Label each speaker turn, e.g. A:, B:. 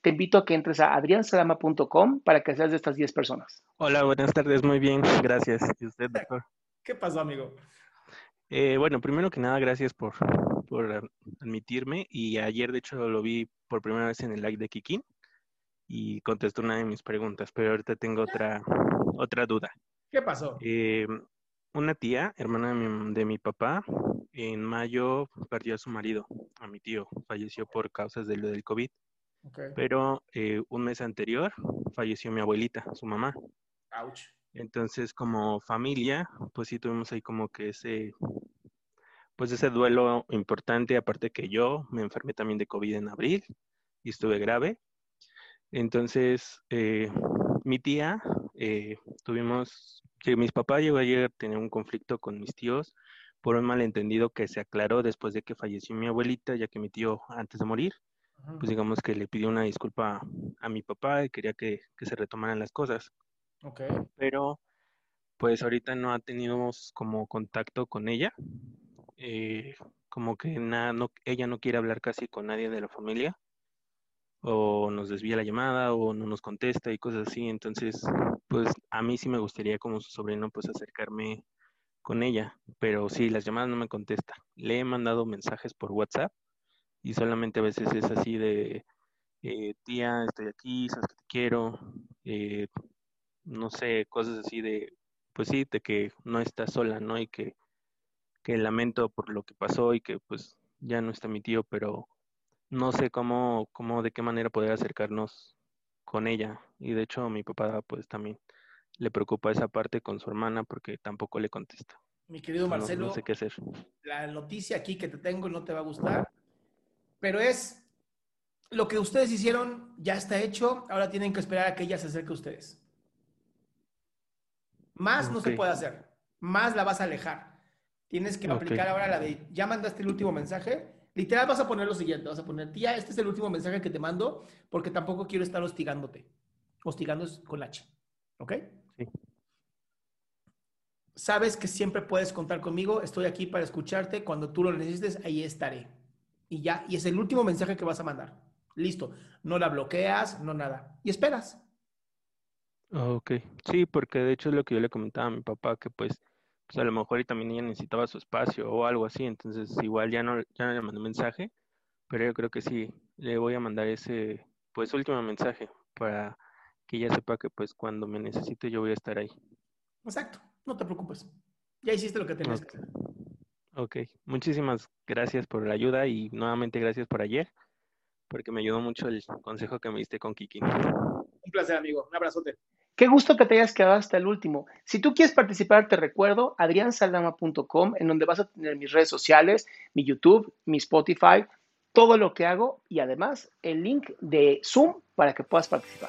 A: te invito a que entres a adriansalama.com para que seas de estas 10 personas.
B: Hola, buenas tardes, muy bien, gracias. ¿Y usted, doctor?
C: ¿Qué pasó, amigo?
B: Eh, bueno, primero que nada, gracias por, por admitirme. Y ayer, de hecho, lo vi por primera vez en el live de Kikín y contestó una de mis preguntas, pero ahorita tengo otra, otra duda.
C: ¿Qué pasó?
B: Eh, una tía, hermana de mi, de mi, papá, en mayo perdió a su marido, a mi tío, falleció por causas de lo del COVID.
C: Okay.
B: Pero eh, un mes anterior falleció mi abuelita, su mamá.
C: Ouch.
B: Entonces, como familia, pues sí tuvimos ahí como que ese, pues ese duelo importante, aparte que yo me enfermé también de COVID en abril y estuve grave. Entonces, eh, mi tía, eh, tuvimos, que mis papás llegó ayer a tener un conflicto con mis tíos por un malentendido que se aclaró después de que falleció mi abuelita, ya que mi tío antes de morir, pues digamos que le pidió una disculpa a mi papá y quería que, que se retomaran las cosas.
C: Ok.
B: Pero pues ahorita no ha tenido como contacto con ella. Eh, como que nada, no, ella no quiere hablar casi con nadie de la familia. O nos desvía la llamada o no nos contesta y cosas así. Entonces, pues a mí sí me gustaría como su sobrino pues acercarme con ella. Pero sí, las llamadas no me contesta. Le he mandado mensajes por WhatsApp y solamente a veces es así de, eh, tía, estoy aquí, sabes que te quiero, eh, no sé, cosas así de, pues sí, de que no está sola, ¿no? Y que, que lamento por lo que pasó y que pues ya no está mi tío, pero no sé cómo, cómo, de qué manera poder acercarnos con ella. Y de hecho mi papá pues también le preocupa esa parte con su hermana porque tampoco le contesta.
C: Mi querido Marcelo,
B: no, no sé qué hacer.
C: La noticia aquí que te tengo no te va a gustar, pero es lo que ustedes hicieron ya está hecho, ahora tienen que esperar a que ella se acerque a ustedes. Más no se puede hacer, más la vas a alejar. Tienes que aplicar ahora la de, ya mandaste el último mensaje, literal vas a poner lo siguiente, vas a poner, tía, este es el último mensaje que te mando porque tampoco quiero estar hostigándote. Hostigando con H, ¿ok?
B: Sí.
C: Sabes que siempre puedes contar conmigo, estoy aquí para escucharte, cuando tú lo necesites, ahí estaré. Y ya, y es el último mensaje que vas a mandar. Listo, no la bloqueas, no nada. Y esperas.
B: Ok, sí, porque de hecho es lo que yo le comentaba a mi papá, que pues, pues a lo mejor y también ella necesitaba su espacio o algo así, entonces igual ya no, ya no le mandé mensaje, pero yo creo que sí, le voy a mandar ese, pues último mensaje para que ella sepa que pues cuando me necesite yo voy a estar ahí.
C: Exacto, no te preocupes, ya hiciste lo que tenías
B: okay.
C: que hacer.
B: Ok, muchísimas gracias por la ayuda y nuevamente gracias por ayer, porque me ayudó mucho el consejo que me diste con Kiki.
C: Un placer, amigo. Un abrazote.
A: Qué gusto que te hayas quedado hasta el último. Si tú quieres participar, te recuerdo adriansaldama.com, en donde vas a tener mis redes sociales, mi YouTube, mi Spotify, todo lo que hago y además el link de Zoom para que puedas participar.